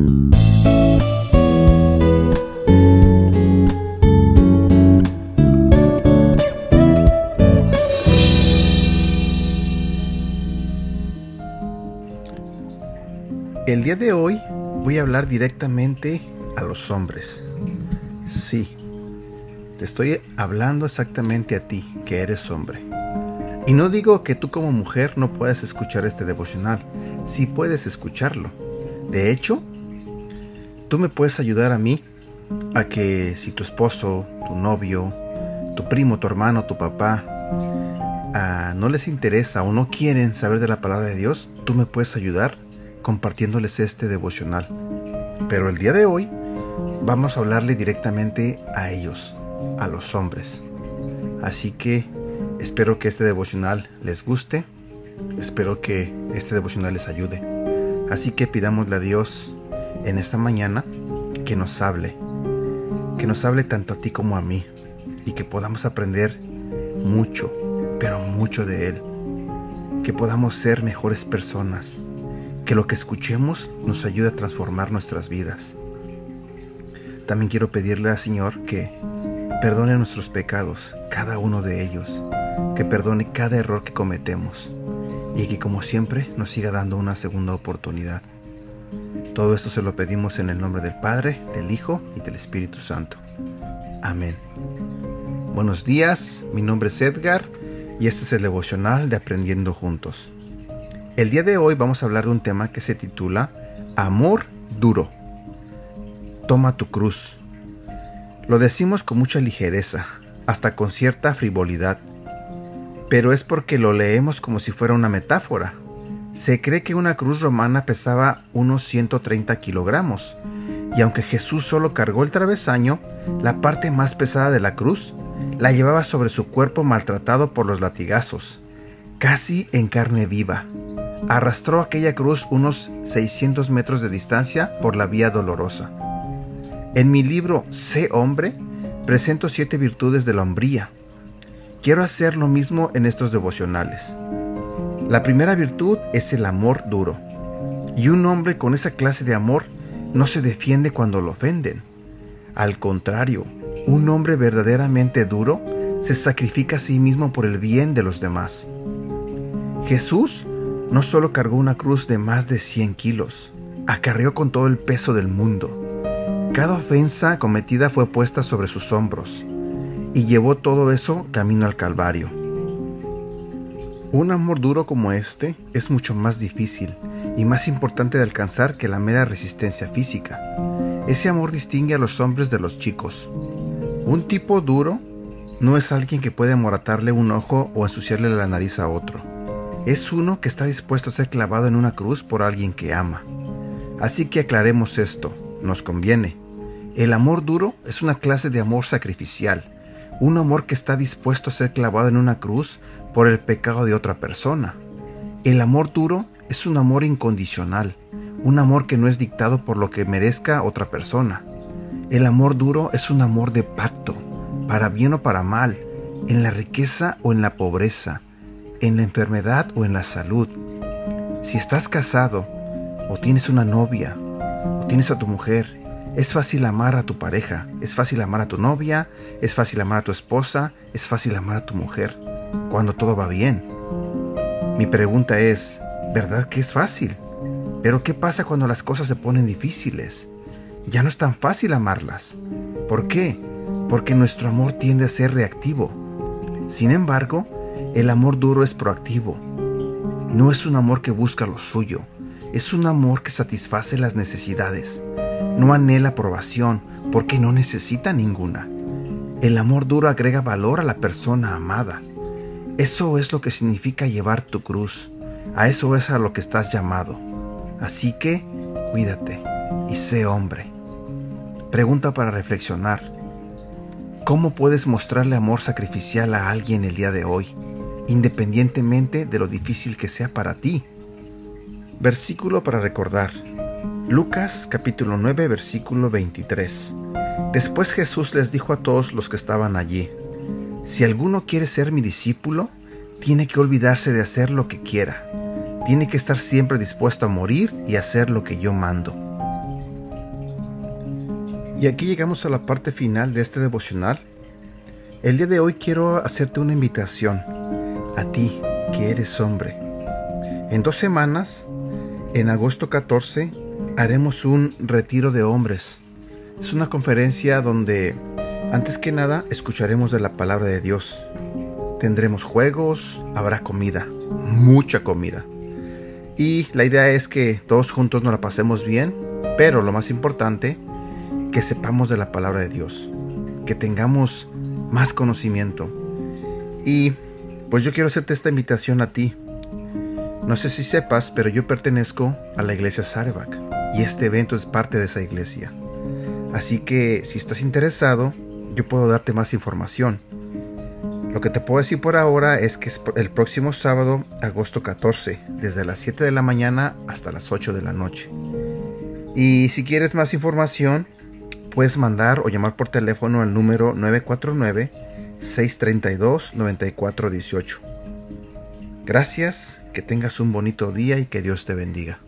El día de hoy voy a hablar directamente a los hombres. Sí, te estoy hablando exactamente a ti, que eres hombre. Y no digo que tú como mujer no puedas escuchar este devocional, sí puedes escucharlo. De hecho, tú me puedes ayudar a mí a que si tu esposo, tu novio, tu primo, tu hermano, tu papá, ah, no les interesa o no quieren saber de la palabra de Dios, tú me puedes ayudar compartiéndoles este devocional. Pero el día de hoy vamos a hablarle directamente a ellos, a los hombres. Así que espero que este devocional les guste, espero que este devocional les ayude. Así que pidámosle a Dios en esta mañana que nos hable, que nos hable tanto a ti como a mí y que podamos aprender mucho, pero mucho de Él, que podamos ser mejores personas, que lo que escuchemos nos ayude a transformar nuestras vidas. También quiero pedirle al Señor que perdone nuestros pecados, cada uno de ellos, que perdone cada error que cometemos y que como siempre nos siga dando una segunda oportunidad. Todo esto se lo pedimos en el nombre del Padre, del Hijo y del Espíritu Santo. Amén. Buenos días, mi nombre es Edgar y este es el devocional de Aprendiendo Juntos. El día de hoy vamos a hablar de un tema que se titula Amor duro. Toma tu cruz. Lo decimos con mucha ligereza, hasta con cierta frivolidad, pero es porque lo leemos como si fuera una metáfora. Se cree que una cruz romana pesaba unos 130 kilogramos, y aunque Jesús solo cargó el travesaño, la parte más pesada de la cruz la llevaba sobre su cuerpo maltratado por los latigazos, casi en carne viva arrastró aquella cruz unos 600 metros de distancia por la vía dolorosa. En mi libro Sé hombre, presento siete virtudes de la hombría. Quiero hacer lo mismo en estos devocionales. La primera virtud es el amor duro. Y un hombre con esa clase de amor no se defiende cuando lo ofenden. Al contrario, un hombre verdaderamente duro se sacrifica a sí mismo por el bien de los demás. Jesús no solo cargó una cruz de más de 100 kilos, acarreó con todo el peso del mundo. Cada ofensa cometida fue puesta sobre sus hombros y llevó todo eso camino al Calvario. Un amor duro como este es mucho más difícil y más importante de alcanzar que la mera resistencia física. Ese amor distingue a los hombres de los chicos. Un tipo duro no es alguien que puede moratarle un ojo o ensuciarle la nariz a otro es uno que está dispuesto a ser clavado en una cruz por alguien que ama. Así que aclaremos esto, nos conviene. El amor duro es una clase de amor sacrificial, un amor que está dispuesto a ser clavado en una cruz por el pecado de otra persona. El amor duro es un amor incondicional, un amor que no es dictado por lo que merezca otra persona. El amor duro es un amor de pacto, para bien o para mal, en la riqueza o en la pobreza, en la enfermedad o en la salud. Si estás casado o tienes una novia o tienes a tu mujer, es fácil amar a tu pareja, es fácil amar a tu novia, es fácil amar a tu esposa, es fácil amar a tu mujer, cuando todo va bien. Mi pregunta es, ¿verdad que es fácil? Pero ¿qué pasa cuando las cosas se ponen difíciles? Ya no es tan fácil amarlas. ¿Por qué? Porque nuestro amor tiende a ser reactivo. Sin embargo, el amor duro es proactivo. No es un amor que busca lo suyo, es un amor que satisface las necesidades. No anhela aprobación porque no necesita ninguna. El amor duro agrega valor a la persona amada. Eso es lo que significa llevar tu cruz. A eso es a lo que estás llamado. Así que cuídate y sé hombre. Pregunta para reflexionar. ¿Cómo puedes mostrarle amor sacrificial a alguien el día de hoy? independientemente de lo difícil que sea para ti. Versículo para recordar. Lucas capítulo 9 versículo 23. Después Jesús les dijo a todos los que estaban allí, Si alguno quiere ser mi discípulo, tiene que olvidarse de hacer lo que quiera. Tiene que estar siempre dispuesto a morir y hacer lo que yo mando. Y aquí llegamos a la parte final de este devocional. El día de hoy quiero hacerte una invitación a ti que eres hombre. En dos semanas, en agosto 14, haremos un retiro de hombres. Es una conferencia donde, antes que nada, escucharemos de la palabra de Dios. Tendremos juegos, habrá comida, mucha comida. Y la idea es que todos juntos nos la pasemos bien, pero lo más importante, que sepamos de la palabra de Dios, que tengamos más conocimiento. Y pues yo quiero hacerte esta invitación a ti. No sé si sepas, pero yo pertenezco a la iglesia Sarebak y este evento es parte de esa iglesia. Así que si estás interesado, yo puedo darte más información. Lo que te puedo decir por ahora es que es el próximo sábado, agosto 14, desde las 7 de la mañana hasta las 8 de la noche. Y si quieres más información, puedes mandar o llamar por teléfono al número 949-632-9418. Gracias, que tengas un bonito día y que Dios te bendiga.